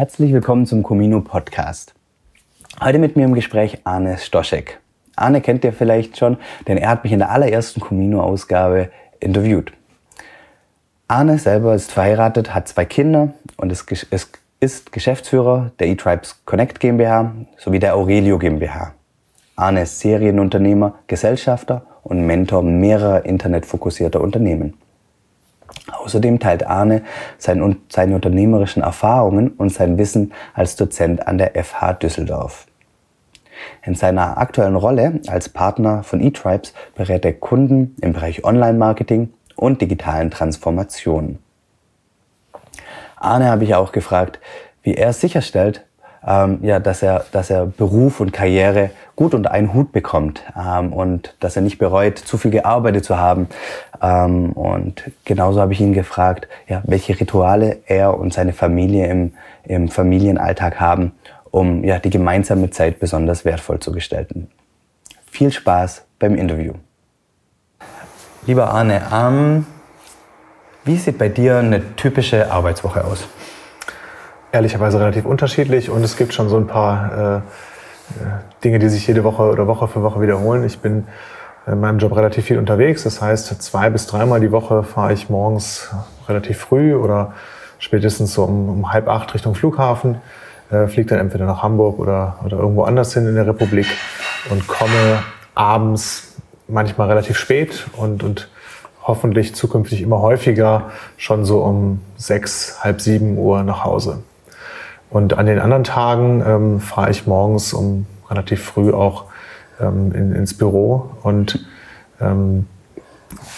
Herzlich willkommen zum Comino Podcast. Heute mit mir im Gespräch Arne Stoschek. Arne kennt ihr vielleicht schon, denn er hat mich in der allerersten Comino-Ausgabe interviewt. Arne selber ist verheiratet, hat zwei Kinder und ist, Geschäftsführer der eTribes Connect GmbH sowie der Aurelio GmbH. Arne ist Serienunternehmer, Gesellschafter und Mentor mehrerer internetfokussierter Unternehmen. Außerdem teilt Arne sein, seine unternehmerischen Erfahrungen und sein Wissen als Dozent an der FH Düsseldorf. In seiner aktuellen Rolle als Partner von eTribes berät er Kunden im Bereich Online-Marketing und digitalen Transformationen. Arne habe ich auch gefragt, wie er sicherstellt, ähm, ja, dass er, dass er Beruf und Karriere gut unter einen Hut bekommt ähm, und dass er nicht bereut, zu viel gearbeitet zu haben. Ähm, und genauso habe ich ihn gefragt, ja, welche Rituale er und seine Familie im, im Familienalltag haben, um ja, die gemeinsame Zeit besonders wertvoll zu gestalten. Viel Spaß beim Interview. Lieber Arne, ähm, wie sieht bei dir eine typische Arbeitswoche aus? Ehrlicherweise relativ unterschiedlich und es gibt schon so ein paar äh, äh, Dinge, die sich jede Woche oder Woche für Woche wiederholen. Ich bin in meinem Job relativ viel unterwegs. Das heißt, zwei bis dreimal die Woche fahre ich morgens relativ früh oder spätestens so um, um halb acht Richtung Flughafen, äh, fliege dann entweder nach Hamburg oder, oder irgendwo anders hin in der Republik und komme abends manchmal relativ spät und, und hoffentlich zukünftig immer häufiger schon so um sechs, halb sieben Uhr nach Hause. Und an den anderen Tagen ähm, fahre ich morgens um relativ früh auch ähm, in, ins Büro und ähm,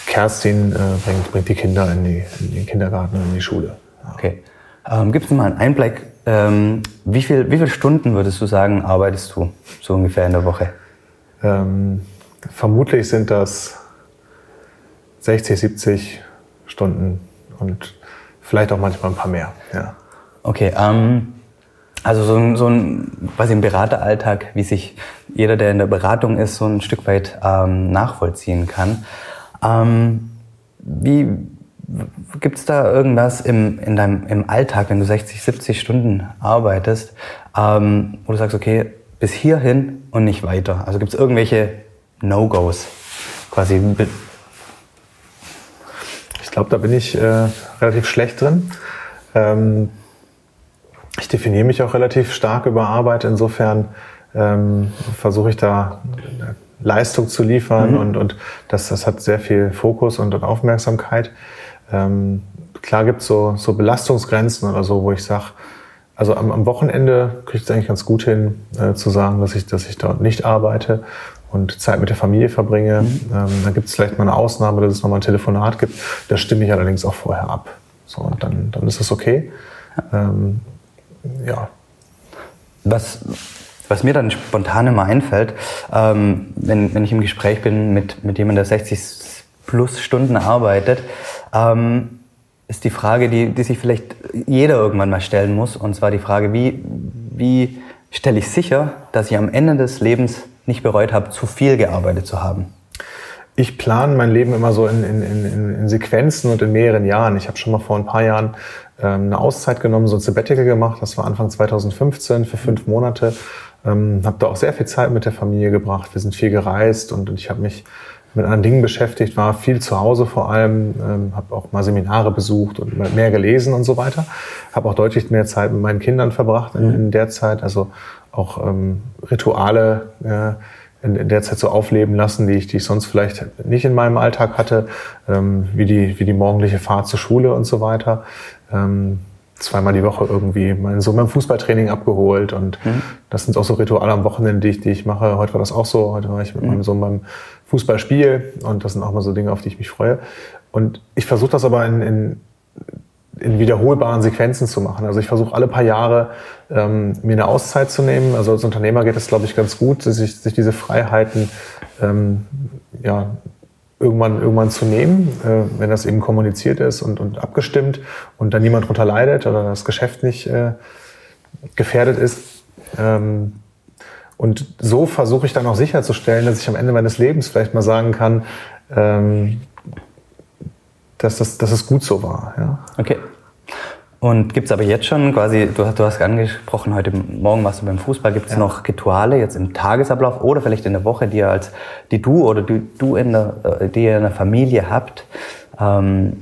Kerstin äh, bringt, bringt die Kinder in, die, in den Kindergarten und in die Schule. Ja. Okay. Ähm, du mal einen Einblick, ähm, wie, viel, wie viele Stunden würdest du sagen, arbeitest du so ungefähr in der Woche? Ähm, vermutlich sind das 60, 70 Stunden und vielleicht auch manchmal ein paar mehr. Ja. Okay, ähm, also so ein, so ein quasi ein Berateralltag, wie sich jeder, der in der Beratung ist, so ein Stück weit ähm, nachvollziehen kann. Ähm, wie gibt es da irgendwas im, in deinem, im Alltag, wenn du 60, 70 Stunden arbeitest, ähm, wo du sagst, okay, bis hierhin und nicht weiter? Also gibt es irgendwelche No-Gos quasi? Ich glaube, da bin ich äh, relativ schlecht drin. Ähm, ich definiere mich auch relativ stark über Arbeit. Insofern ähm, versuche ich da Leistung zu liefern mhm. und, und das, das hat sehr viel Fokus und, und Aufmerksamkeit. Ähm, klar gibt es so, so Belastungsgrenzen oder so, wo ich sage, also am, am Wochenende kriege ich es eigentlich ganz gut hin, äh, zu sagen, dass ich, dass ich dort nicht arbeite und Zeit mit der Familie verbringe. Mhm. Ähm, dann gibt es vielleicht mal eine Ausnahme, dass es nochmal ein Telefonat gibt. Das stimme ich allerdings auch vorher ab. So, und dann, dann ist das okay. Ähm, ja. Was, was mir dann spontan immer einfällt, ähm, wenn, wenn ich im Gespräch bin mit, mit jemandem, der 60 plus Stunden arbeitet, ähm, ist die Frage, die, die sich vielleicht jeder irgendwann mal stellen muss. Und zwar die Frage, wie, wie stelle ich sicher, dass ich am Ende des Lebens nicht bereut habe, zu viel gearbeitet zu haben? Ich plane mein Leben immer so in, in, in, in Sequenzen und in mehreren Jahren. Ich habe schon mal vor ein paar Jahren eine Auszeit genommen, so ein Sabbatical gemacht. Das war Anfang 2015 für fünf Monate. Ähm, habe da auch sehr viel Zeit mit der Familie gebracht. Wir sind viel gereist und, und ich habe mich mit anderen Dingen beschäftigt, war viel zu Hause vor allem, ähm, habe auch mal Seminare besucht und mehr gelesen und so weiter. Habe auch deutlich mehr Zeit mit meinen Kindern verbracht in, in der Zeit, also auch ähm, Rituale äh, in, in der Zeit so aufleben lassen, die ich, die ich sonst vielleicht nicht in meinem Alltag hatte, ähm, wie, die, wie die morgendliche Fahrt zur Schule und so weiter ähm, zweimal die Woche irgendwie meinen Sohn beim Fußballtraining abgeholt und mhm. das sind auch so Rituale am Wochenende, die ich, die ich mache. Heute war das auch so. Heute war ich mit mhm. meinem Sohn beim Fußballspiel und das sind auch mal so Dinge, auf die ich mich freue. Und ich versuche das aber in, in, in wiederholbaren Sequenzen zu machen. Also ich versuche alle paar Jahre ähm, mir eine Auszeit zu nehmen. Also als Unternehmer geht es, glaube ich, ganz gut, sich, sich diese Freiheiten ähm, ja, irgendwann, irgendwann zu nehmen, äh, wenn das eben kommuniziert ist und, und abgestimmt und dann niemand drunter leidet oder das Geschäft nicht äh, gefährdet ist. Ähm, und so versuche ich dann auch sicherzustellen, dass ich am Ende meines Lebens vielleicht mal sagen kann, ähm, dass, das, dass es gut so war. Ja? Okay. Und gibt es aber jetzt schon quasi, du hast, du hast angesprochen, heute Morgen warst du beim Fußball, gibt es ja. noch Rituale jetzt im Tagesablauf oder vielleicht in der Woche, die, als, die du oder die, du in der, äh, die ihr in der Familie habt, ähm,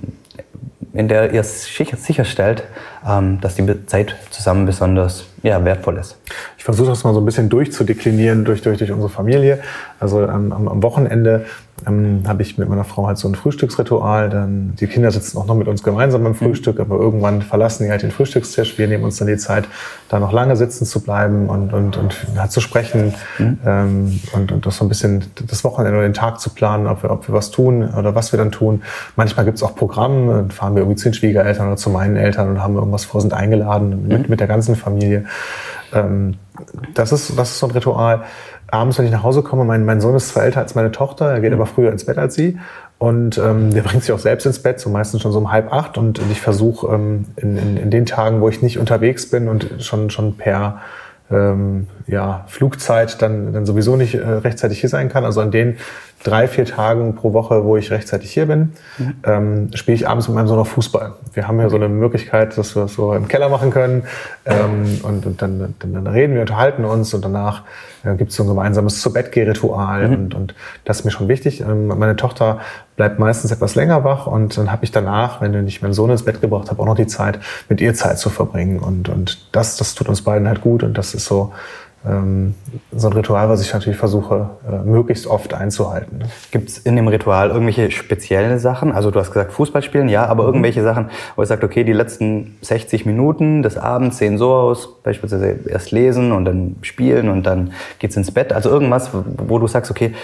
in der ihr sicherstellt, ähm, dass die Zeit zusammen besonders ja, wertvoll ist. Ich versuche das mal so ein bisschen durchzudeklinieren durch, durch, durch unsere Familie. Also ähm, am Wochenende ähm, habe ich mit meiner Frau halt so ein Frühstücksritual. Dann, die Kinder sitzen auch noch mit uns gemeinsam beim mhm. Frühstück, aber irgendwann verlassen die halt den Frühstückstisch. Wir nehmen uns dann die Zeit, da noch lange sitzen zu bleiben und, und, und halt zu sprechen mhm. ähm, und, und das so ein bisschen das Wochenende oder den Tag zu planen, ob wir, ob wir was tun oder was wir dann tun. Manchmal gibt es auch Programme, dann fahren wir irgendwie zu den Schwiegereltern oder zu meinen Eltern und haben irgendwas vor, sind eingeladen mit, mhm. mit der ganzen Familie. Ähm, das, ist, das ist so ein Ritual. Abends, wenn ich nach Hause komme, mein, mein Sohn ist zwar älter als meine Tochter, er geht aber früher ins Bett als sie. Und ähm, der bringt sich auch selbst ins Bett, so meistens schon so um halb acht. Und ich versuche ähm, in, in, in den Tagen, wo ich nicht unterwegs bin und schon, schon per ähm, ja, Flugzeit dann, dann sowieso nicht äh, rechtzeitig hier sein kann, also an den drei, vier Tagen pro Woche, wo ich rechtzeitig hier bin, mhm. ähm, spiele ich abends mit meinem Sohn noch Fußball. Wir haben ja so eine Möglichkeit, dass wir das so im Keller machen können. Ähm, und, und dann, dann, dann, reden wir, unterhalten uns und danach äh, gibt es so ein gemeinsames zu bett ritual mhm. und, und das ist mir schon wichtig. Ähm, meine Tochter bleibt meistens etwas länger wach und dann habe ich danach, wenn ich meinen Sohn ins Bett gebracht habe, auch noch die Zeit, mit ihr Zeit zu verbringen. Und, und das, das tut uns beiden halt gut und das ist so ähm, so ein Ritual, was ich natürlich versuche, äh, möglichst oft einzuhalten. Ne? Gibt es in dem Ritual irgendwelche speziellen Sachen? Also du hast gesagt Fußball spielen, ja, aber mhm. irgendwelche Sachen, wo ihr sagt, okay, die letzten 60 Minuten des Abends sehen so aus, beispielsweise erst lesen und dann spielen und dann geht's ins Bett. Also irgendwas, wo du sagst, okay,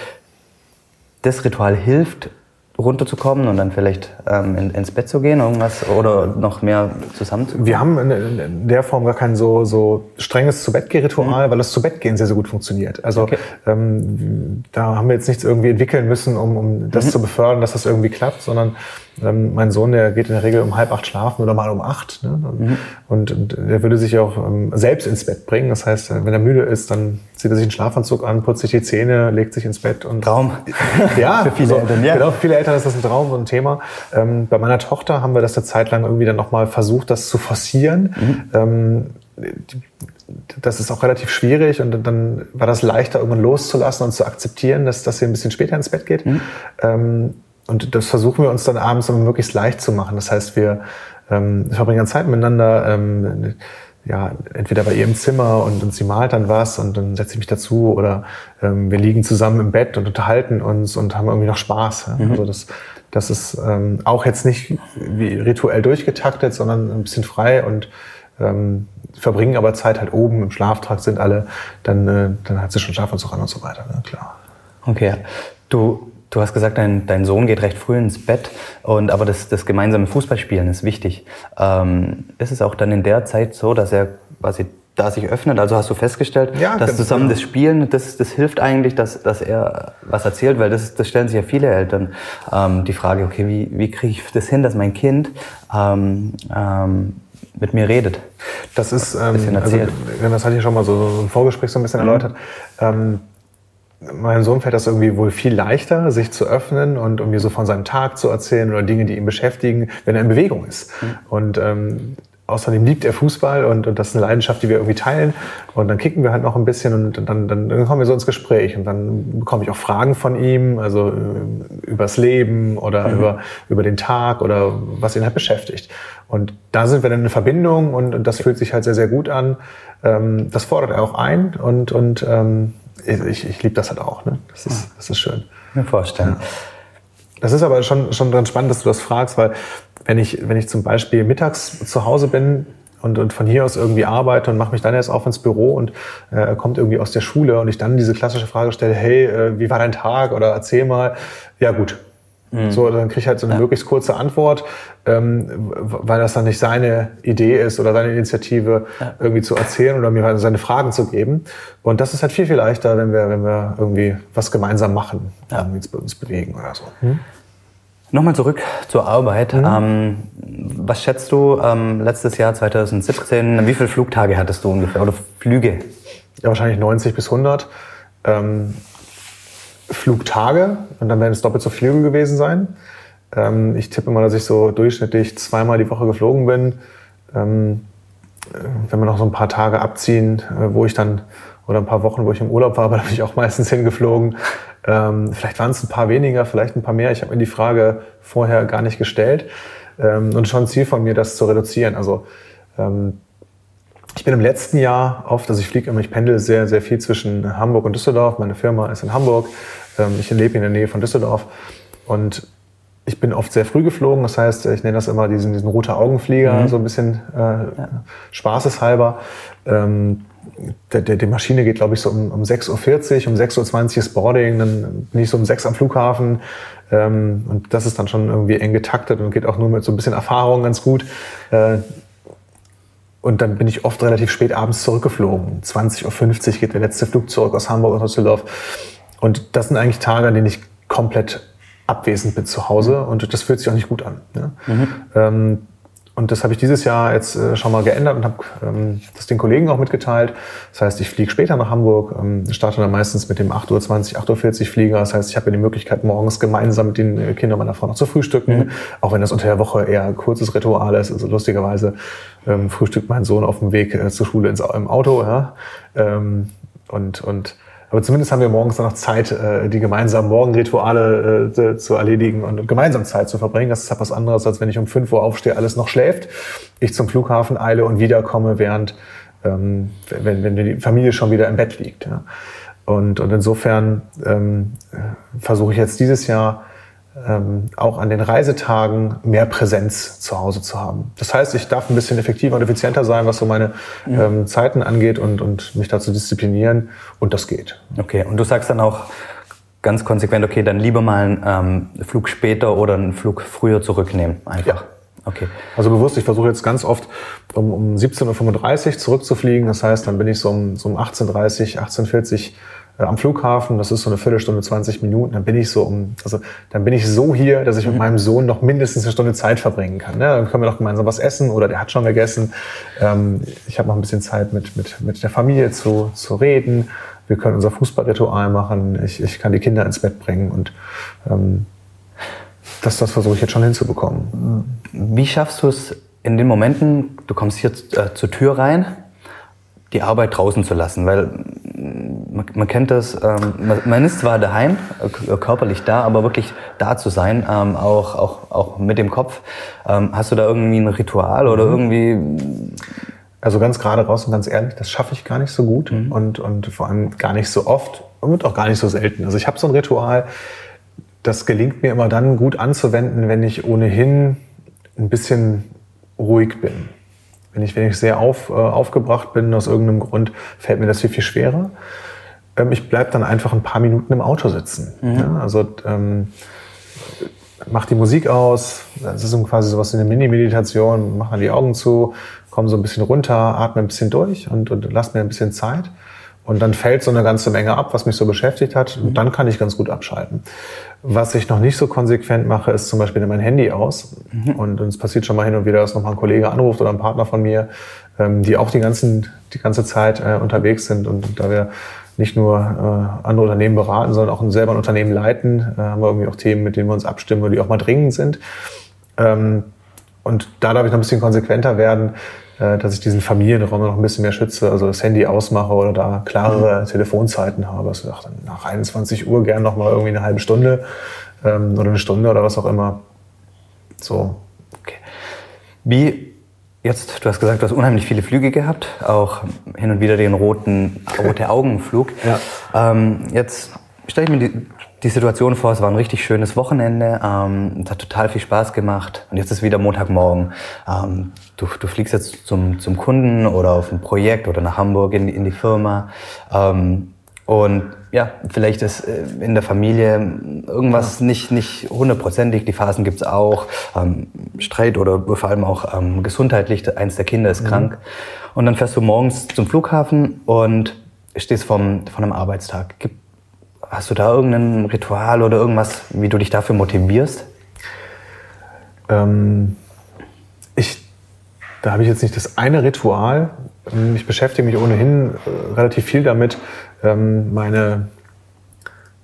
das Ritual hilft runterzukommen und dann vielleicht ähm, in, ins Bett zu gehen, irgendwas oder noch mehr zusammenzukommen? Wir haben in, in, der Form gar kein so, so strenges zu Bett ritual mhm. weil das zu Bett gehen sehr, sehr gut funktioniert. Also okay. ähm, da haben wir jetzt nichts irgendwie entwickeln müssen, um, um das mhm. zu befördern, dass das irgendwie klappt, sondern ähm, mein Sohn, der geht in der Regel um halb acht schlafen oder mal um acht. Ne? Und, mhm. und, und der würde sich auch ähm, selbst ins Bett bringen. Das heißt, wenn er müde ist, dann zieht er sich einen Schlafanzug an, putzt sich die Zähne, legt sich ins Bett und Traum. Ja, für viele so, Eltern. Ja. Genau, für viele Eltern ist das ein Traum, so ein Thema. Ähm, bei meiner Tochter haben wir das eine Zeit lang irgendwie dann nochmal versucht, das zu forcieren. Mhm. Ähm, das ist auch relativ schwierig und dann war das leichter, irgendwann loszulassen und zu akzeptieren, dass, dass sie ein bisschen später ins Bett geht. Mhm. Ähm, und das versuchen wir uns dann abends immer möglichst leicht zu machen. Das heißt, wir ähm, verbringen dann Zeit miteinander, ähm, ja, entweder bei ihr im Zimmer und, und sie malt dann was und dann setze ich mich dazu oder ähm, wir liegen zusammen im Bett und unterhalten uns und haben irgendwie noch Spaß. Ja? Mhm. Also das, das ist ähm, auch jetzt nicht wie rituell durchgetaktet, sondern ein bisschen frei und ähm, verbringen aber Zeit halt oben im Schlaftrakt sind alle, dann, äh, dann hat sie schon Schlafanzug an und so weiter, ne? klar. Okay, du Du hast gesagt, dein, dein Sohn geht recht früh ins Bett, und, aber das, das gemeinsame Fußballspielen ist wichtig. Ähm, ist es auch dann in der Zeit so, dass er quasi da sich öffnet? Also hast du festgestellt, ja, dass zusammen genau. das Spielen, das, das hilft eigentlich, dass, dass er was erzählt, weil das, das stellen sich ja viele Eltern ähm, die Frage, okay, wie, wie kriege ich das hin, dass mein Kind ähm, ähm, mit mir redet? Das ist, ähm, also, das hatte ich schon mal so, so ein Vorgespräch so ein bisschen mhm. erläutert. Ähm, meinem Sohn fällt das irgendwie wohl viel leichter, sich zu öffnen und irgendwie so von seinem Tag zu erzählen oder Dinge, die ihn beschäftigen, wenn er in Bewegung ist. Mhm. Und ähm, außerdem liebt er Fußball und, und das ist eine Leidenschaft, die wir irgendwie teilen. Und dann kicken wir halt noch ein bisschen und dann, dann, dann kommen wir so ins Gespräch und dann bekomme ich auch Fragen von ihm, also äh, übers Leben oder mhm. über, über den Tag oder was ihn halt beschäftigt. Und da sind wir dann in Verbindung und, und das fühlt sich halt sehr, sehr gut an. Ähm, das fordert er auch ein und, und ähm, ich, ich liebe das halt auch. Ne? Das, ist, das ist schön. Mir vorstellen. Ja. Das ist aber schon, schon ganz spannend, dass du das fragst, weil wenn ich, wenn ich zum Beispiel mittags zu Hause bin und, und von hier aus irgendwie arbeite und mache mich dann erst auf ins Büro und äh, kommt irgendwie aus der Schule und ich dann diese klassische Frage stelle, hey, äh, wie war dein Tag oder erzähl mal, ja gut, Mhm. So, dann kriege ich halt so eine ja. möglichst kurze Antwort, ähm, weil das dann nicht seine Idee ist oder seine Initiative, ja. irgendwie zu erzählen oder mir halt seine Fragen zu geben. Und das ist halt viel, viel leichter, wenn wir, wenn wir irgendwie was gemeinsam machen, ja. irgendwie uns bewegen oder so. Mhm. Nochmal zurück zur Arbeit. Mhm. Ähm, was schätzt du ähm, letztes Jahr 2017, wie viele Flugtage hattest du ungefähr oder Flüge? Ja, wahrscheinlich 90 bis 100. Ähm, Flugtage und dann werden es doppelt so Flüge gewesen sein. Ähm, ich tippe mal, dass ich so durchschnittlich zweimal die Woche geflogen bin. ähm, äh, wenn wir noch so ein paar Tage abziehen, äh, wo ich dann, oder ein paar Wochen, wo ich im Urlaub war, aber da bin ich auch meistens hingeflogen. Ähm, vielleicht waren es ein paar weniger, vielleicht ein paar mehr. Ich habe mir die Frage vorher gar nicht gestellt. Ähm, und schon Ziel von mir, das zu reduzieren. Also ähm, ich bin im letzten Jahr oft, also ich fliege immer, ich pendel sehr, sehr viel zwischen Hamburg und Düsseldorf. Meine Firma ist in Hamburg. Ähm, ich lebe in der Nähe von Düsseldorf. Und ich bin oft sehr früh geflogen, das heißt, ich nenne das immer diesen, diesen rote Augenflieger, mhm. so ein bisschen äh, ja. spaßeshalber. Ähm, der, der, die Maschine geht, glaube ich, so um, um 6.40 Uhr, um 6.20 Uhr ist Boarding, dann bin ich so um 6 am Flughafen. Ähm, und das ist dann schon irgendwie eng getaktet und geht auch nur mit so ein bisschen Erfahrung ganz gut. Äh, und dann bin ich oft relativ spät abends zurückgeflogen. 20.50 Uhr geht der letzte Flug zurück aus Hamburg aus Düsseldorf. Und das sind eigentlich Tage, an denen ich komplett abwesend bin zu Hause und das fühlt sich auch nicht gut an. Ne? Mhm. Ähm, und das habe ich dieses Jahr jetzt äh, schon mal geändert und habe ähm, das den Kollegen auch mitgeteilt. Das heißt, ich fliege später nach Hamburg, ähm, starte dann meistens mit dem 8.20 Uhr, 8.40 Uhr Flieger. Das heißt, ich habe ja die Möglichkeit, morgens gemeinsam mit den äh, Kindern meiner Frau noch zu frühstücken, mhm. auch wenn das unter der Woche eher ein kurzes Ritual ist. Also lustigerweise ähm, frühstückt mein Sohn auf dem Weg äh, zur Schule ins, im Auto. Ja? Ähm, und, und aber zumindest haben wir morgens dann noch Zeit, äh, die gemeinsamen Morgenrituale äh, zu erledigen und gemeinsam Zeit zu verbringen. Das ist halt was anderes, als wenn ich um 5 Uhr aufstehe, alles noch schläft, ich zum Flughafen eile und wiederkomme, während ähm, wenn, wenn die Familie schon wieder im Bett liegt. Und, und insofern ähm, versuche ich jetzt dieses Jahr ähm, auch an den Reisetagen mehr Präsenz zu Hause zu haben. Das heißt, ich darf ein bisschen effektiver und effizienter sein, was so meine ja. ähm, Zeiten angeht und, und mich dazu disziplinieren. Und das geht. Okay, und du sagst dann auch ganz konsequent, okay, dann lieber mal einen ähm, Flug später oder einen Flug früher zurücknehmen. Einfach. Ja. Okay. Also bewusst, ich versuche jetzt ganz oft um, um 17.35 Uhr zurückzufliegen. Das heißt, dann bin ich so um, so um 18.30 18.40 Uhr am Flughafen, das ist so eine Viertelstunde, 20 Minuten, dann bin ich so um, also dann bin ich so hier, dass ich mit mhm. meinem Sohn noch mindestens eine Stunde Zeit verbringen kann. Ne? Dann können wir noch gemeinsam was essen oder der hat schon gegessen. Ähm, ich habe noch ein bisschen Zeit mit, mit, mit der Familie zu, zu reden. Wir können unser Fußballritual machen. Ich, ich kann die Kinder ins Bett bringen und ähm, das, das versuche ich jetzt schon hinzubekommen. Wie schaffst du es in den Momenten, du kommst hier äh, zur Tür rein, die Arbeit draußen zu lassen? Weil man, man kennt das, ähm, man, man, ist zwar daheim, äh, körperlich da, aber wirklich da zu sein, ähm, auch, auch, auch mit dem Kopf. Ähm, hast du da irgendwie ein Ritual oder mhm. irgendwie... Also ganz gerade raus und ganz ehrlich, das schaffe ich gar nicht so gut mhm. und, und vor allem gar nicht so oft und auch gar nicht so selten. Also ich habe so ein Ritual, das gelingt mir immer dann gut anzuwenden, wenn ich ohnehin ein bisschen ruhig bin. Wenn ich, wenn ich sehr auf, äh, aufgebracht bin aus irgendeinem Grund, fällt mir das viel, viel schwerer. Ähm, ich bleibe dann einfach ein paar Minuten im Auto sitzen. Mhm. Ja, also ähm, mach die Musik aus, das ist quasi sowas wie eine Mini-Meditation, mach dann die Augen zu, komm so ein bisschen runter, atme ein bisschen durch und, und lass mir ein bisschen Zeit. Und dann fällt so eine ganze Menge ab, was mich so beschäftigt hat. Und dann kann ich ganz gut abschalten. Was ich noch nicht so konsequent mache, ist zum Beispiel mein Handy aus. Mhm. Und es passiert schon mal hin und wieder, dass nochmal ein Kollege anruft oder ein Partner von mir, ähm, die auch die, ganzen, die ganze Zeit äh, unterwegs sind. Und da wir nicht nur äh, andere Unternehmen beraten, sondern auch selber ein Unternehmen leiten. Äh, haben wir irgendwie auch Themen, mit denen wir uns abstimmen die auch mal dringend sind. Ähm, und da darf ich noch ein bisschen konsequenter werden, dass ich diesen Familienraum noch ein bisschen mehr schütze, also das Handy ausmache oder da klarere mhm. Telefonzeiten habe. Also nach 21 Uhr gern noch mal irgendwie eine halbe Stunde ähm, oder eine Stunde oder was auch immer. So. Okay. Wie Jetzt, du hast gesagt, du hast unheimlich viele Flüge gehabt, auch hin und wieder den roten, rote Augenflug. Ja. Ähm, jetzt stelle ich mir die, die, Situation vor, es war ein richtig schönes Wochenende, ähm, es hat total viel Spaß gemacht und jetzt ist wieder Montagmorgen. Ähm, du, du fliegst jetzt zum, zum Kunden oder auf ein Projekt oder nach Hamburg in, in die Firma. Ähm, und ja, vielleicht ist äh, in der Familie irgendwas ja. nicht, nicht hundertprozentig. Die Phasen gibt's auch. Ähm, Streit oder vor allem auch ähm, gesundheitlich. Eins der Kinder ist mhm. krank. Und dann fährst du morgens zum Flughafen und stehst vom, von einem Arbeitstag. Hast du da irgendein Ritual oder irgendwas, wie du dich dafür motivierst? Ähm, ich, da habe ich jetzt nicht das eine Ritual. Ich beschäftige mich ohnehin äh, relativ viel damit, ähm, meine,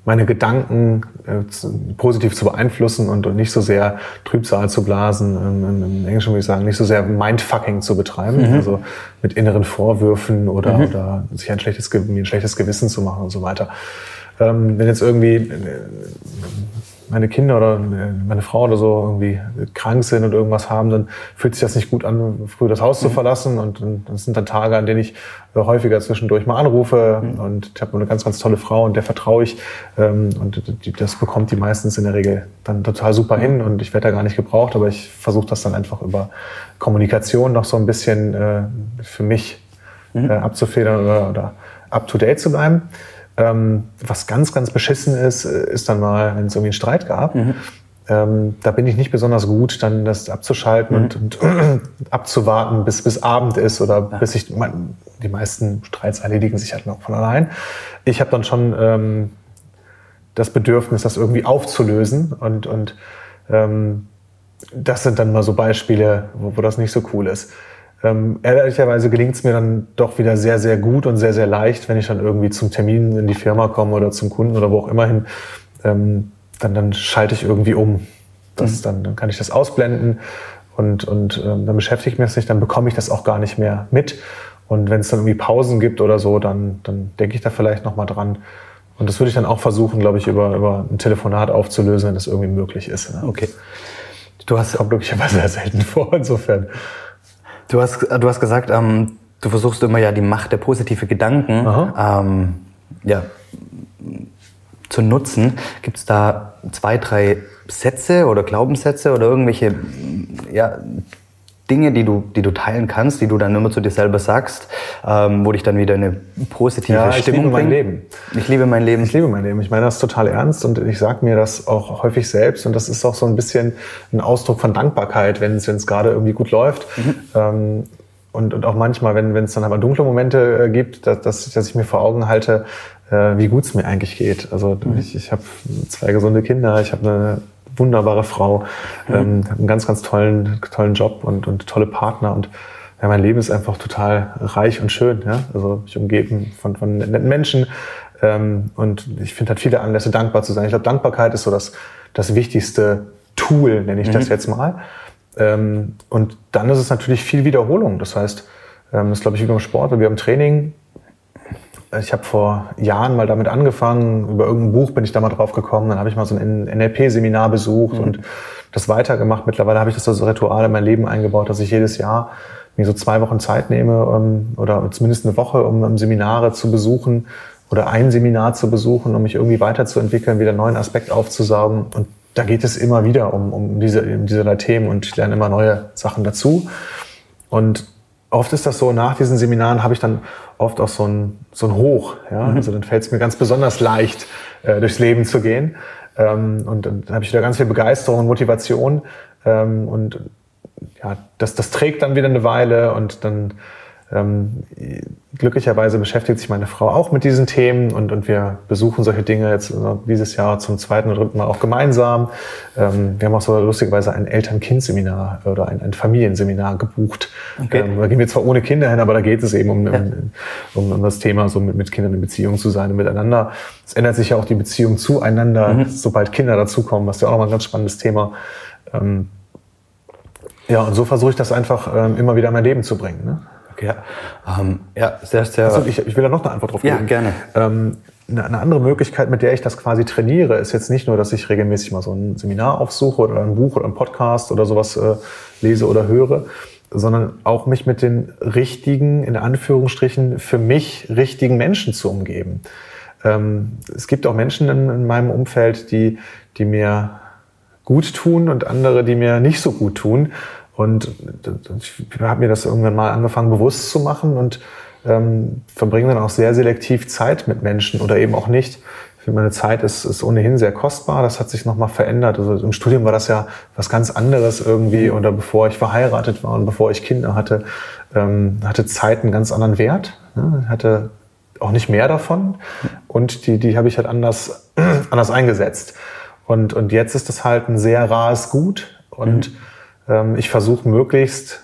meine Gedanken äh, zu, positiv zu beeinflussen und, und nicht so sehr Trübsal zu blasen, im, im Englischen würde ich sagen, nicht so sehr Mindfucking zu betreiben, mhm. also mit inneren Vorwürfen oder, mhm. oder sich ein schlechtes, ein schlechtes Gewissen zu machen und so weiter. Ähm, wenn jetzt irgendwie äh, meine Kinder oder äh, meine Frau oder so irgendwie krank sind und irgendwas haben, dann fühlt sich das nicht gut an, früh das Haus mhm. zu verlassen. Und, und das sind dann Tage, an denen ich häufiger zwischendurch mal anrufe. Mhm. Und ich habe eine ganz, ganz tolle Frau und der vertraue ich. Ähm, und das bekommt die meistens in der Regel dann total super hin. Und ich werde da gar nicht gebraucht, aber ich versuche das dann einfach über Kommunikation noch so ein bisschen äh, für mich mhm. abzufedern oder, oder up to date zu bleiben. Ähm, was ganz, ganz beschissen ist, äh, ist dann mal, wenn es irgendwie einen Streit gab. Mhm. Ähm, da bin ich nicht besonders gut, dann das abzuschalten mhm. und, und abzuwarten, bis, bis Abend ist oder ja. bis ich, man, die meisten Streits erledigen sich halt noch von allein. Ich habe dann schon ähm, das Bedürfnis, das irgendwie aufzulösen und, und ähm, das sind dann mal so Beispiele, wo, wo das nicht so cool ist. Ähm, ehrlicherweise gelingt es mir dann doch wieder sehr, sehr gut und sehr, sehr leicht, wenn ich dann irgendwie zum Termin in die Firma komme oder zum Kunden oder wo auch immer hin, ähm, dann, dann schalte ich irgendwie um. Das, mhm. dann, dann kann ich das ausblenden und, und ähm, dann beschäftige ich mich das nicht, dann bekomme ich das auch gar nicht mehr mit. Und wenn es dann irgendwie Pausen gibt oder so, dann, dann denke ich da vielleicht nochmal dran. Und das würde ich dann auch versuchen, glaube ich, über, über ein Telefonat aufzulösen, wenn das irgendwie möglich ist. Ne? Okay. Du hast kommt glücklicherweise sehr selten vor, insofern. Du hast, du hast gesagt, ähm, du versuchst immer ja die Macht der positiven Gedanken ähm, ja, zu nutzen. Gibt es da zwei, drei Sätze oder Glaubenssätze oder irgendwelche ja, Dinge, die du, die du teilen kannst, die du dann immer zu dir selber sagst, ähm, wo dich dann wieder eine positive ja, Stimmung bringt? Ich liebe mein Leben. Ich liebe mein Leben. Ich liebe mein Leben. Ich meine das total ernst und ich sage mir das auch häufig selbst und das ist auch so ein bisschen ein Ausdruck von Dankbarkeit, wenn es gerade irgendwie gut läuft. Mhm. Ähm, und, und auch manchmal, wenn es dann aber dunkle Momente äh, gibt, dass, dass, dass ich mir vor Augen halte, äh, wie gut es mir eigentlich geht. Also mhm. ich, ich habe zwei gesunde Kinder, ich habe eine wunderbare Frau, mhm. ähm, einen ganz, ganz tollen, tollen Job und, und tolle Partner und ja, mein Leben ist einfach total reich und schön. Ja? Also ich umgeben von, von netten Menschen ähm, und ich finde halt viele Anlässe dankbar zu sein. Ich glaube, Dankbarkeit ist so das, das wichtigste Tool, nenne ich mhm. das jetzt mal. Ähm, und dann ist es natürlich viel Wiederholung. Das heißt, ähm, das ist glaube ich wie beim Sport, weil wir im Training ich habe vor Jahren mal damit angefangen, über irgendein Buch bin ich da mal drauf gekommen, dann habe ich mal so ein NLP-Seminar besucht mhm. und das weitergemacht. Mittlerweile habe ich das als Ritual in mein Leben eingebaut, dass ich jedes Jahr mir so zwei Wochen Zeit nehme ähm, oder zumindest eine Woche, um, um Seminare zu besuchen oder ein Seminar zu besuchen, um mich irgendwie weiterzuentwickeln, wieder einen neuen Aspekt aufzusaugen. Und da geht es immer wieder um, um diese, um diese Themen und ich lerne immer neue Sachen dazu. Und oft ist das so, nach diesen Seminaren habe ich dann oft auch so ein, so ein Hoch. Ja? Mhm. Also dann fällt es mir ganz besonders leicht, äh, durchs Leben zu gehen. Ähm, und dann habe ich wieder ganz viel Begeisterung und Motivation. Ähm, und ja, das, das trägt dann wieder eine Weile und dann ähm, glücklicherweise beschäftigt sich meine Frau auch mit diesen Themen und, und wir besuchen solche Dinge jetzt dieses Jahr zum zweiten oder dritten Mal auch gemeinsam. Ähm, wir haben auch so lustigerweise ein Eltern-Kind-Seminar oder ein, ein, Familienseminar gebucht. Okay. Ähm, da gehen wir zwar ohne Kinder hin, aber da geht es eben um, ja. um, um, das Thema, so mit, mit Kindern in Beziehung zu sein und miteinander. Es ändert sich ja auch die Beziehung zueinander, mhm. sobald Kinder dazukommen, was ja auch nochmal ein ganz spannendes Thema. Ähm, ja, und so versuche ich das einfach ähm, immer wieder in mein Leben zu bringen. Ne? Ja, ähm, ja sehr, sehr. Also ich, ich will da noch eine Antwort drauf geben. Ja, gerne. Ähm, eine, eine andere Möglichkeit, mit der ich das quasi trainiere, ist jetzt nicht nur, dass ich regelmäßig mal so ein Seminar aufsuche oder ein Buch oder ein Podcast oder sowas äh, lese oder höre, sondern auch mich mit den richtigen, in Anführungsstrichen, für mich richtigen Menschen zu umgeben. Ähm, es gibt auch Menschen in, in meinem Umfeld, die, die mir gut tun und andere, die mir nicht so gut tun. Und ich habe mir das irgendwann mal angefangen bewusst zu machen und ähm, verbringe dann auch sehr selektiv Zeit mit Menschen oder eben auch nicht. Ich finde, meine Zeit ist, ist ohnehin sehr kostbar. Das hat sich nochmal verändert. Also im Studium war das ja was ganz anderes irgendwie. Oder bevor ich verheiratet war und bevor ich Kinder hatte, ähm, hatte Zeit einen ganz anderen Wert. Ne? Hatte auch nicht mehr davon. Und die, die habe ich halt anders, anders eingesetzt. Und, und jetzt ist das halt ein sehr rares Gut. Und mhm ich versuche möglichst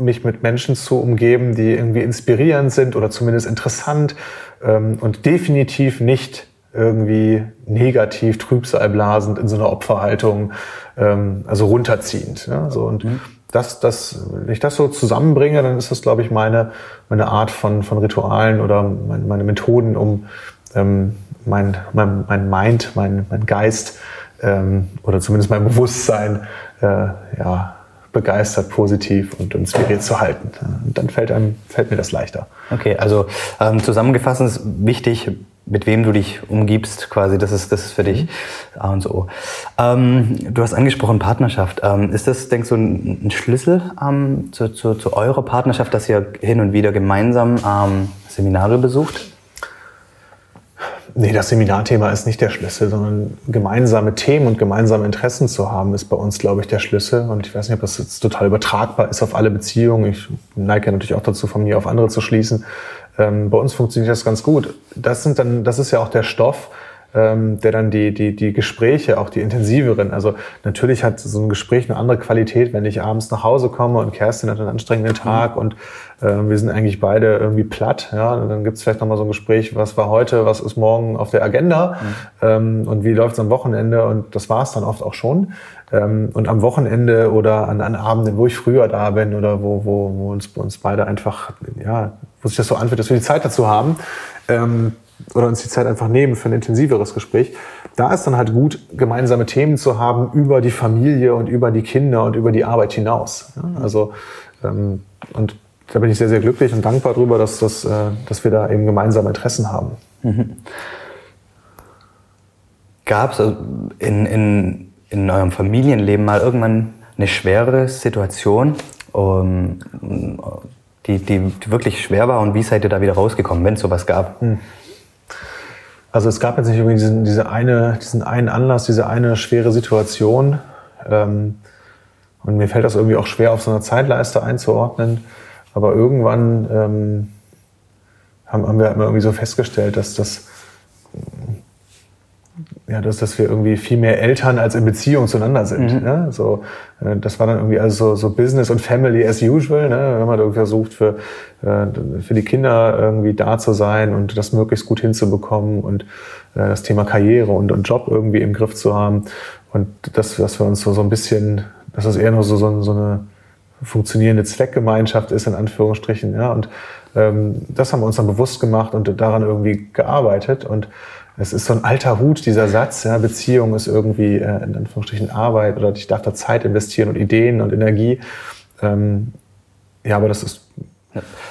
mich mit Menschen zu umgeben, die irgendwie inspirierend sind oder zumindest interessant ähm, und definitiv nicht irgendwie negativ, trübsalblasend in so einer Opferhaltung, ähm, also runterziehend. Ja, so und mhm. das, das, wenn ich das so zusammenbringe, dann ist das, glaube ich, meine, meine Art von, von Ritualen oder meine, meine Methoden, um ähm, mein, mein, mein Mind, mein, mein Geist ähm, oder zumindest mein Bewusstsein äh, ja, begeistert, positiv und inspiriert zu halten. Und dann fällt, einem, fällt mir das leichter. Okay, also ähm, zusammengefasst ist wichtig, mit wem du dich umgibst, quasi, das ist, das ist für dich A und so. Ähm, du hast angesprochen Partnerschaft. Ähm, ist das, denkst du, ein, ein Schlüssel ähm, zu, zu, zu, eurer Partnerschaft, dass ihr hin und wieder gemeinsam ähm, Seminare besucht? Nee, das Seminarthema ist nicht der Schlüssel, sondern gemeinsame Themen und gemeinsame Interessen zu haben, ist bei uns, glaube ich, der Schlüssel. Und ich weiß nicht, ob das jetzt total übertragbar ist auf alle Beziehungen. Ich neige natürlich auch dazu, von mir auf andere zu schließen. Ähm, bei uns funktioniert das ganz gut. Das sind dann, das ist ja auch der Stoff, ähm, der dann die, die, die Gespräche, auch die intensiveren, also natürlich hat so ein Gespräch eine andere Qualität, wenn ich abends nach Hause komme und Kerstin hat einen anstrengenden Tag mhm. und äh, wir sind eigentlich beide irgendwie platt, ja, und dann gibt's vielleicht nochmal so ein Gespräch, was war heute, was ist morgen auf der Agenda mhm. ähm, und wie läuft's am Wochenende und das war's dann oft auch schon. Ähm, und am Wochenende oder an, an Abenden, wo ich früher da bin oder wo, wo, wo uns, uns beide einfach, ja, wo sich das so anfühlt, dass wir die Zeit dazu haben, ähm, oder uns die Zeit einfach nehmen für ein intensiveres Gespräch. Da ist dann halt gut, gemeinsame Themen zu haben über die Familie und über die Kinder und über die Arbeit hinaus. Ja, also ähm, und da bin ich sehr, sehr glücklich und dankbar darüber, dass, das, äh, dass wir da eben gemeinsame Interessen haben. Mhm. Gab es in, in, in eurem Familienleben mal irgendwann eine schwere Situation, um, die, die wirklich schwer war und wie seid ihr da wieder rausgekommen, wenn es sowas gab? Mhm. Also es gab jetzt nicht irgendwie diesen, diese eine, diesen einen Anlass, diese eine schwere Situation. Ähm, und mir fällt das irgendwie auch schwer, auf so einer Zeitleiste einzuordnen. Aber irgendwann ähm, haben, haben wir irgendwie so festgestellt, dass das ja, dass, dass wir irgendwie viel mehr Eltern als in Beziehung zueinander sind. Mhm. Ne? So, äh, das war dann irgendwie also so, so Business und Family as usual. Ne? Wir haben halt irgendwie versucht, für, äh, für die Kinder irgendwie da zu sein und das möglichst gut hinzubekommen und äh, das Thema Karriere und, und Job irgendwie im Griff zu haben. Und das, dass wir uns so, so ein bisschen, dass das eher nur so, so, so eine funktionierende Zweckgemeinschaft ist, in Anführungsstrichen. Ja? Und ähm, das haben wir uns dann bewusst gemacht und daran irgendwie gearbeitet. Und es ist so ein alter Hut, dieser Satz, ja, Beziehung ist irgendwie äh, in Anführungsstrichen Arbeit oder ich darf da Zeit investieren und Ideen und Energie. Ähm, ja, aber das ist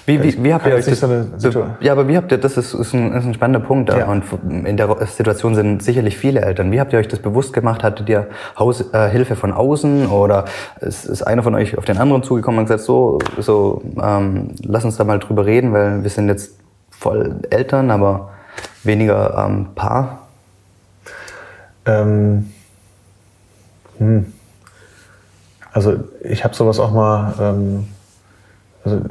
wie, wie, wie habt ihr euch das, so ja, aber wie habt ihr, das ist, ist, ein, ist ein spannender Punkt. Ja. Und in der Situation sind sicherlich viele Eltern. Wie habt ihr euch das bewusst gemacht? Hattet ihr Haus, äh, Hilfe von außen oder ist, ist einer von euch auf den anderen zugekommen und gesagt, so, so ähm, lass uns da mal drüber reden, weil wir sind jetzt voll Eltern, aber weniger ähm, Paar? Ähm, hm. Also ich habe sowas auch mal, ähm, also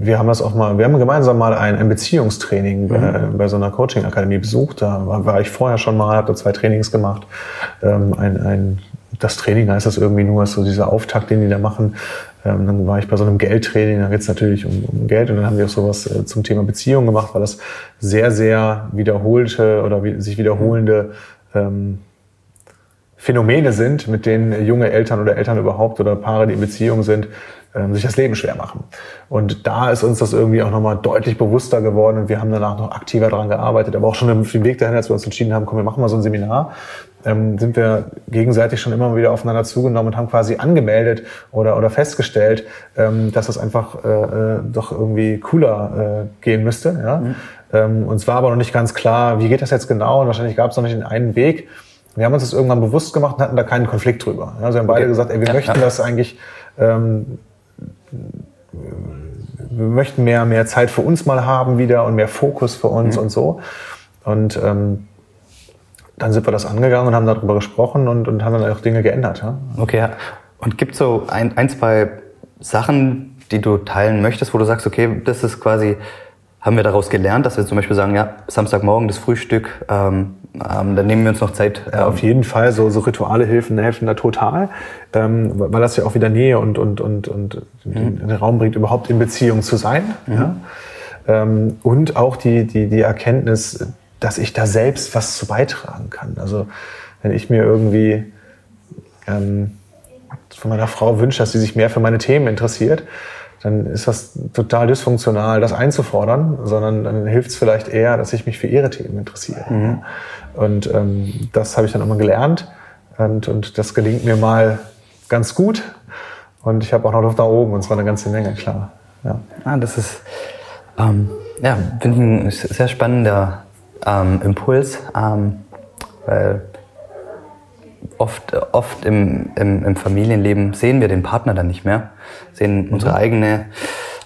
wir haben das auch mal, wir haben gemeinsam mal ein, ein Beziehungstraining mhm. bei, bei, so einer Coaching-Akademie besucht. Da war, war, ich vorher schon mal, habe da zwei Trainings gemacht. Ähm, ein, ein, das Training heißt das irgendwie nur, ist so dieser Auftakt, den die da machen. Ähm, dann war ich bei so einem Geldtraining, da geht es natürlich um, um, Geld und dann haben wir auch sowas äh, zum Thema Beziehung gemacht, weil das sehr, sehr wiederholte oder wie, sich wiederholende ähm, Phänomene sind, mit denen junge Eltern oder Eltern überhaupt oder Paare, die in Beziehung sind, ähm, sich das Leben schwer machen. Und da ist uns das irgendwie auch nochmal deutlich bewusster geworden und wir haben danach noch aktiver daran gearbeitet, aber auch schon auf dem Weg dahin, als wir uns entschieden haben, komm, wir machen mal so ein Seminar, ähm, sind wir gegenseitig schon immer wieder aufeinander zugenommen und haben quasi angemeldet oder, oder festgestellt, ähm, dass das einfach äh, äh, doch irgendwie cooler äh, gehen müsste. Ja? Mhm. Ähm, uns war aber noch nicht ganz klar, wie geht das jetzt genau und wahrscheinlich gab es noch nicht den einen Weg. Wir haben uns das irgendwann bewusst gemacht und hatten da keinen Konflikt drüber. Also wir haben beide okay. gesagt, ey, wir ja, möchten ja. das eigentlich, ähm, wir möchten mehr, mehr Zeit für uns mal haben wieder und mehr Fokus für uns mhm. und so. Und ähm, dann sind wir das angegangen und haben darüber gesprochen und, und haben dann auch Dinge geändert. Ja? Okay, und gibt es so ein, ein, zwei Sachen, die du teilen möchtest, wo du sagst, okay, das ist quasi, haben wir daraus gelernt, dass wir zum Beispiel sagen, ja, Samstagmorgen das Frühstück, ähm, ähm, dann nehmen wir uns noch Zeit. Ähm. Auf jeden Fall, so, so Rituale helfen, helfen da total, ähm, weil das ja auch wieder Nähe und, und, und, und mhm. den Raum bringt, überhaupt in Beziehung zu sein. Mhm. Ja? Ähm, und auch die, die, die Erkenntnis, dass ich da selbst was zu beitragen kann. Also wenn ich mir irgendwie ähm, von meiner Frau wünsche, dass sie sich mehr für meine Themen interessiert, dann ist das total dysfunktional, das einzufordern, sondern dann hilft es vielleicht eher, dass ich mich für ihre Themen interessiere. Mhm. Und ähm, das habe ich dann immer gelernt und, und das gelingt mir mal ganz gut. Und ich habe auch noch Luft nach oben und zwar eine ganze Menge, klar. Ja. Ah, das ist, ähm, ja, finde ich ein sehr spannender ähm, Impuls, ähm, weil oft, oft im, im, im, Familienleben sehen wir den Partner dann nicht mehr, sehen mhm. unsere eigene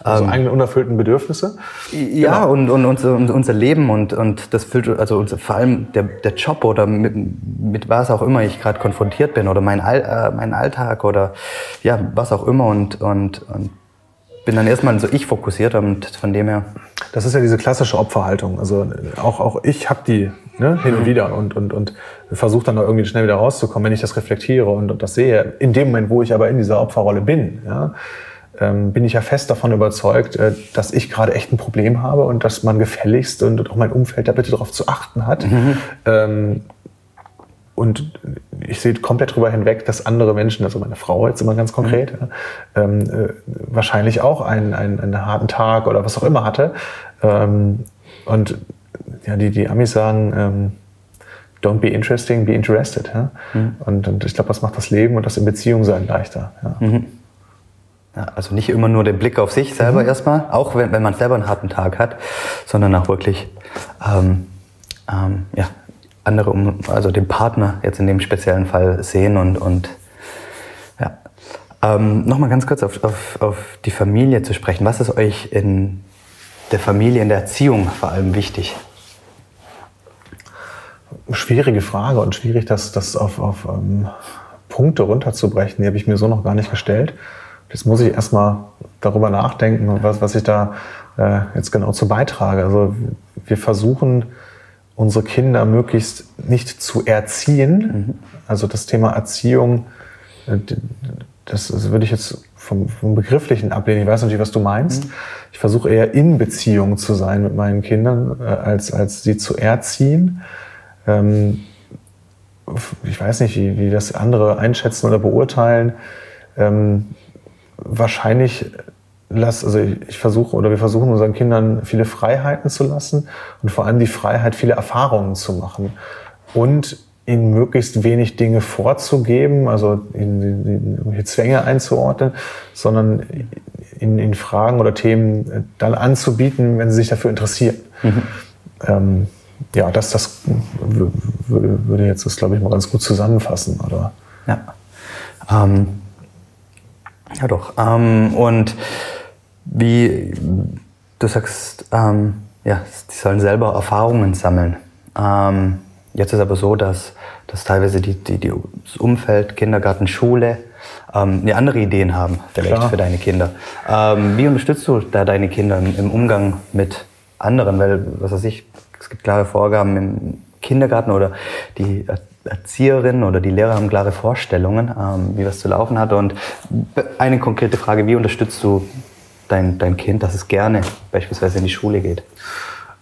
also eigene unerfüllten Bedürfnisse. Ja, genau. und, und unser, unser Leben und, und das füllt, also unser, vor allem der, der Job oder mit, mit was auch immer ich gerade konfrontiert bin oder mein, All, äh, mein Alltag oder ja, was auch immer und, und, und bin dann erstmal so ich fokussiert und von dem her. Das ist ja diese klassische Opferhaltung. Also auch, auch ich habe die ne, hin und mhm. wieder und, und, und versuche dann da irgendwie schnell wieder rauszukommen, wenn ich das reflektiere und, und das sehe. In dem Moment, wo ich aber in dieser Opferrolle bin, ja, ähm, bin ich ja fest davon überzeugt, äh, dass ich gerade echt ein Problem habe und dass man gefälligst und auch mein Umfeld da bitte darauf zu achten hat. Mhm. Ähm, und ich sehe komplett drüber hinweg, dass andere Menschen, also meine Frau jetzt immer ganz konkret, mhm. ähm, äh, wahrscheinlich auch einen, einen, einen harten Tag oder was auch immer hatte. Ähm, und ja, die, die Amis sagen, ähm, don't be interesting, be interested. Mhm. Und, und ich glaube, das macht das Leben und das in Beziehung sein leichter. Ja. Mhm. Ja, also nicht immer nur den Blick auf sich selber mhm. erstmal, auch wenn, wenn man selber einen harten Tag hat, sondern auch wirklich ähm, ähm, ja, andere, um, also den Partner jetzt in dem speziellen Fall sehen und, und ja. Ähm, Nochmal ganz kurz auf, auf, auf die Familie zu sprechen. Was ist euch in der Familie, in der Erziehung vor allem wichtig? Schwierige Frage und schwierig, das, das auf, auf ähm, Punkte runterzubrechen. Die habe ich mir so noch gar nicht gestellt. Jetzt muss ich erstmal darüber nachdenken, was, was ich da äh, jetzt genau zu beitrage. Also wir versuchen, unsere Kinder möglichst nicht zu erziehen. Mhm. Also das Thema Erziehung, äh, das, das würde ich jetzt vom, vom Begrifflichen ablehnen. Ich weiß natürlich, was du meinst. Mhm. Ich versuche eher in Beziehung zu sein mit meinen Kindern, äh, als, als sie zu erziehen. Ähm, ich weiß nicht, wie, wie das andere einschätzen oder beurteilen. Ähm, wahrscheinlich lass, also ich, ich versuche oder wir versuchen unseren Kindern viele Freiheiten zu lassen und vor allem die Freiheit, viele Erfahrungen zu machen und ihnen möglichst wenig Dinge vorzugeben, also ihnen irgendwelche Zwänge einzuordnen, sondern ihnen, ihnen Fragen oder Themen dann anzubieten, wenn sie sich dafür interessieren. Mhm. Ähm, ja, das, das würde jetzt das, glaube ich, mal ganz gut zusammenfassen, oder? Ja. Ähm, ja, doch. Ähm, und wie du sagst, ähm, ja, die sollen selber Erfahrungen sammeln. Ähm, jetzt ist aber so, dass, dass teilweise die, die, die das Umfeld, Kindergarten, Schule ähm, eine andere Ideen haben, vielleicht Klar. für deine Kinder. Ähm, wie unterstützt du da deine Kinder im, im, Umgang mit anderen? Weil, was weiß ich, es gibt klare Vorgaben im Kindergarten oder die Erzieherinnen oder die Lehrer haben klare Vorstellungen, ähm, wie was zu laufen hat. Und eine konkrete Frage, wie unterstützt du dein, dein Kind, dass es gerne beispielsweise in die Schule geht?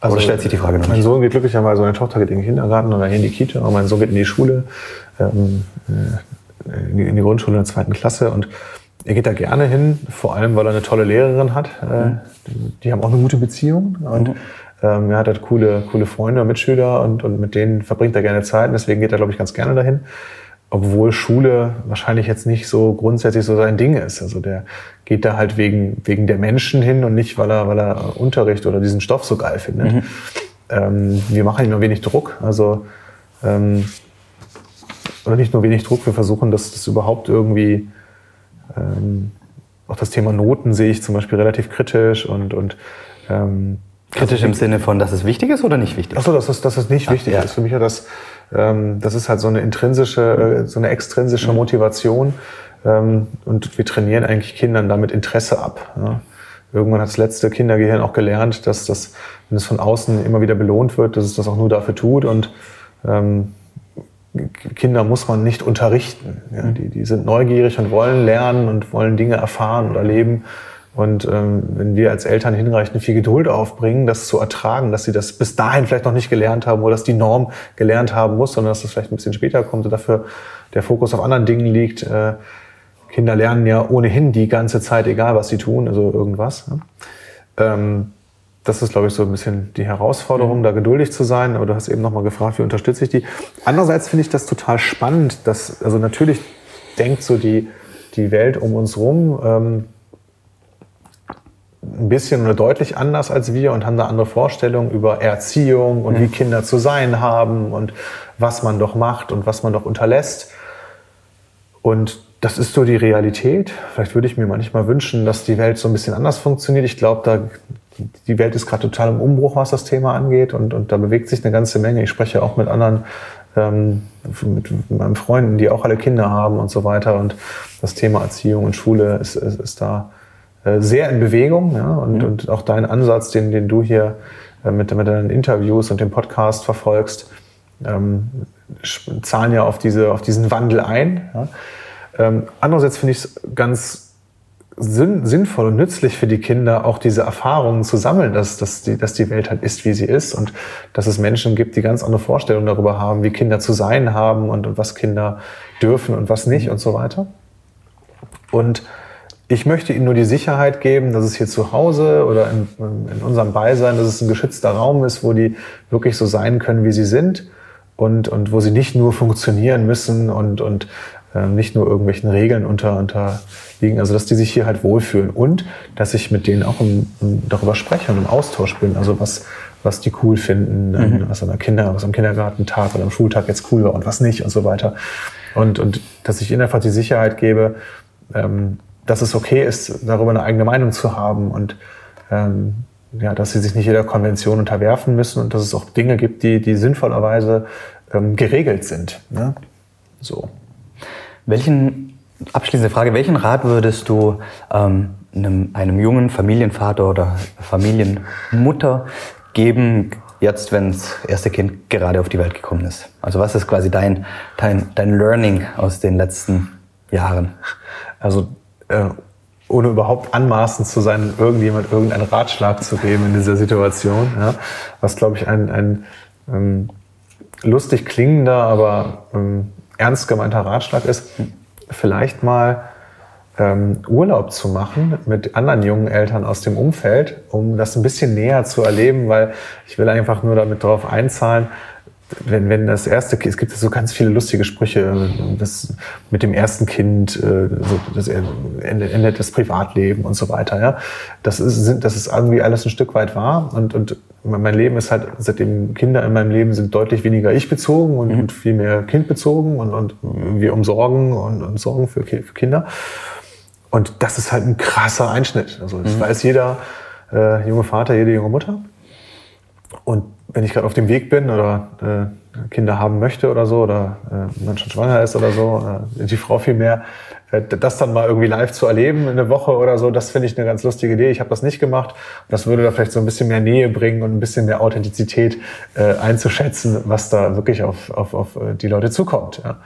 Also, oder stellt sich die Frage noch Mein nicht? Sohn geht glücklicherweise, meine Tochter geht in den Kindergarten oder in die Kita, und mein Sohn geht in die Schule, ähm, äh, in, die, in die Grundschule in der zweiten Klasse und er geht da gerne hin, vor allem weil er eine tolle Lehrerin hat. Äh, mhm. Die haben auch eine gute Beziehung und mhm. Ähm, er hat halt coole, coole Freunde und Mitschüler und, und mit denen verbringt er gerne Zeit und deswegen geht er, glaube ich, ganz gerne dahin obwohl Schule wahrscheinlich jetzt nicht so grundsätzlich so sein Ding ist. Also der geht da halt wegen, wegen der Menschen hin und nicht, weil er, weil er Unterricht oder diesen Stoff so geil findet. Mhm. Ähm, wir machen ihm nur wenig Druck. Also, ähm, oder nicht nur wenig Druck, wir versuchen, dass das überhaupt irgendwie, ähm, auch das Thema Noten sehe ich zum Beispiel relativ kritisch und, und ähm, Kritisch also, im Sinne von, dass es wichtig ist oder nicht wichtig? Achso, dass es, dass es nicht Ach, wichtig ja. ist. Für mich ja das, ähm, das ist halt so eine intrinsische, äh, so eine extrinsische mhm. Motivation. Ähm, und wir trainieren eigentlich Kindern damit Interesse ab. Ja. Irgendwann hat das letzte Kindergehirn auch gelernt, dass das, wenn es von außen immer wieder belohnt wird, dass es das auch nur dafür tut. Und ähm, Kinder muss man nicht unterrichten. Ja. Die, die sind neugierig und wollen lernen und wollen Dinge erfahren und erleben. Und ähm, wenn wir als Eltern hinreichend viel Geduld aufbringen, das zu ertragen, dass sie das bis dahin vielleicht noch nicht gelernt haben oder dass die Norm gelernt haben muss, sondern dass das vielleicht ein bisschen später kommt und dafür der Fokus auf anderen Dingen liegt. Äh, Kinder lernen ja ohnehin die ganze Zeit, egal was sie tun, also irgendwas. Ne? Ähm, das ist, glaube ich, so ein bisschen die Herausforderung, mhm. da geduldig zu sein. Aber du hast eben nochmal gefragt, wie unterstütze ich die? Andererseits finde ich das total spannend, dass, also natürlich denkt so die, die Welt um uns rum, ähm, ein bisschen oder deutlich anders als wir und haben da andere Vorstellungen über Erziehung und mhm. wie Kinder zu sein haben und was man doch macht und was man doch unterlässt. Und das ist so die Realität. Vielleicht würde ich mir manchmal wünschen, dass die Welt so ein bisschen anders funktioniert. Ich glaube, da die Welt ist gerade total im Umbruch, was das Thema angeht und, und da bewegt sich eine ganze Menge. Ich spreche auch mit anderen, ähm, mit meinen Freunden, die auch alle Kinder haben und so weiter und das Thema Erziehung und Schule ist, ist, ist da sehr in Bewegung. Ja? Und, mhm. und auch dein Ansatz, den, den du hier äh, mit, mit deinen Interviews und dem Podcast verfolgst, ähm, zahlen ja auf, diese, auf diesen Wandel ein. Ja? Ähm, andererseits finde ich es ganz sinn, sinnvoll und nützlich für die Kinder, auch diese Erfahrungen zu sammeln, dass, dass, die, dass die Welt halt ist, wie sie ist und dass es Menschen gibt, die ganz andere Vorstellungen darüber haben, wie Kinder zu sein haben und, und was Kinder dürfen und was nicht und so weiter. Und ich möchte ihnen nur die Sicherheit geben, dass es hier zu Hause oder in, in unserem Beisein, dass es ein geschützter Raum ist, wo die wirklich so sein können, wie sie sind und, und wo sie nicht nur funktionieren müssen und, und äh, nicht nur irgendwelchen Regeln unter, unterliegen. Also dass die sich hier halt wohlfühlen und dass ich mit denen auch im, im, darüber spreche und im Austausch bin. Also was, was die cool finden, mhm. was, an der Kinder, was am Kindergartentag oder am Schultag jetzt cool war und was nicht und so weiter. Und, und dass ich ihnen einfach die Sicherheit gebe, ähm, dass es okay ist, darüber eine eigene Meinung zu haben und ähm, ja, dass sie sich nicht jeder Konvention unterwerfen müssen und dass es auch Dinge gibt, die, die sinnvollerweise ähm, geregelt sind. Ne? So. Welchen, abschließende Frage, welchen Rat würdest du ähm, einem, einem jungen Familienvater oder Familienmutter geben, jetzt, wenn das erste Kind gerade auf die Welt gekommen ist? Also was ist quasi dein, dein, dein Learning aus den letzten Jahren? Also äh, ohne überhaupt anmaßend zu sein, irgendjemand irgendeinen Ratschlag zu geben in dieser Situation. Ja? Was, glaube ich, ein, ein ähm, lustig klingender, aber ähm, ernst gemeinter Ratschlag ist, vielleicht mal ähm, Urlaub zu machen mit anderen jungen Eltern aus dem Umfeld, um das ein bisschen näher zu erleben, weil ich will einfach nur damit darauf einzahlen, wenn, wenn das erste Kind, es gibt so ganz viele lustige Sprüche, das mit dem ersten Kind, äh, das endet das Privatleben und so weiter. Ja, das ist, das ist irgendwie alles ein Stück weit wahr und, und mein Leben ist halt, seitdem Kinder in meinem Leben sind, deutlich weniger ich bezogen und, mhm. und viel mehr Kind bezogen und, und wir umsorgen und, und sorgen für, für Kinder. Und das ist halt ein krasser Einschnitt. Also das mhm. weiß jeder äh, junge Vater, jede junge Mutter. Und wenn ich gerade auf dem Weg bin oder äh, Kinder haben möchte oder so oder äh, man schon schwanger ist oder so, äh, die Frau viel mehr, äh, das dann mal irgendwie live zu erleben in eine Woche oder so, das finde ich eine ganz lustige Idee. Ich habe das nicht gemacht. Das würde da vielleicht so ein bisschen mehr Nähe bringen und ein bisschen mehr Authentizität äh, einzuschätzen, was da wirklich auf, auf, auf äh, die Leute zukommt. Ja.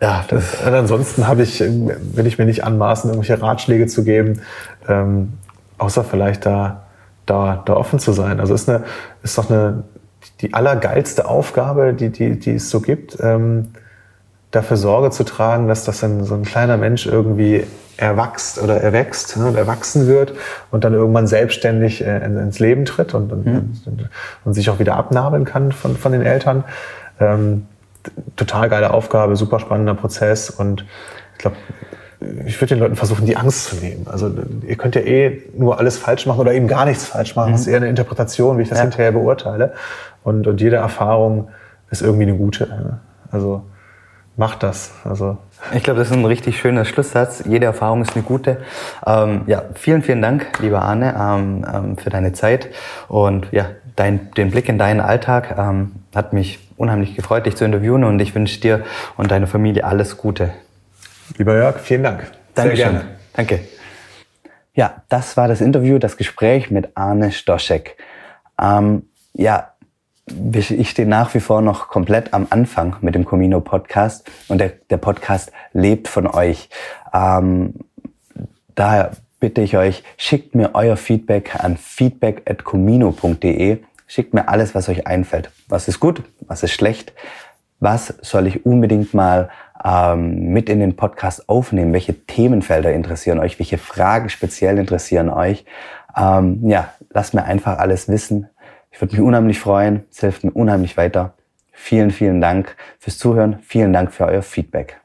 Ja, das, und ansonsten habe ich, will ich mir nicht anmaßen, irgendwelche Ratschläge zu geben, ähm, außer vielleicht da, da, da offen zu sein. Also ist eine, ist doch eine, die allergeilste Aufgabe, die, die, die es so gibt, ähm, dafür Sorge zu tragen, dass das ein, so ein kleiner Mensch irgendwie erwachst oder erwächst ne, und erwachsen wird und dann irgendwann selbstständig äh, ins Leben tritt und, und, mhm. und, und, sich auch wieder abnabeln kann von, von den Eltern. Ähm, total geile Aufgabe, super spannender Prozess und ich glaube, ich würde den Leuten versuchen, die Angst zu nehmen. Also ihr könnt ja eh nur alles falsch machen oder eben gar nichts falsch machen. Mhm. Das ist eher eine Interpretation, wie ich das ja. hinterher beurteile. Und, und jede Erfahrung ist irgendwie eine gute. Also macht das. Also ich glaube, das ist ein richtig schöner Schlusssatz. Jede Erfahrung ist eine gute. Ähm, ja, vielen, vielen Dank, lieber Arne, ähm, ähm, für deine Zeit und ja, dein, den Blick in deinen Alltag. Ähm, hat mich unheimlich gefreut, dich zu interviewen und ich wünsche dir und deiner Familie alles Gute. Lieber Jörg, vielen Dank. Dankeschön. Sehr gerne. Danke. Ja, das war das Interview, das Gespräch mit Arne Stoschek. Ähm, ja, ich stehe nach wie vor noch komplett am Anfang mit dem Comino Podcast und der, der Podcast lebt von euch. Ähm, daher bitte ich euch, schickt mir euer Feedback an feedback.comino.de. Schickt mir alles, was euch einfällt. Was ist gut, was ist schlecht, was soll ich unbedingt mal ähm, mit in den Podcast aufnehmen, welche Themenfelder interessieren euch, welche Fragen speziell interessieren euch. Ähm, ja, lasst mir einfach alles wissen. Ich würde mich unheimlich freuen. Es hilft mir unheimlich weiter. Vielen, vielen Dank fürs Zuhören. Vielen Dank für euer Feedback.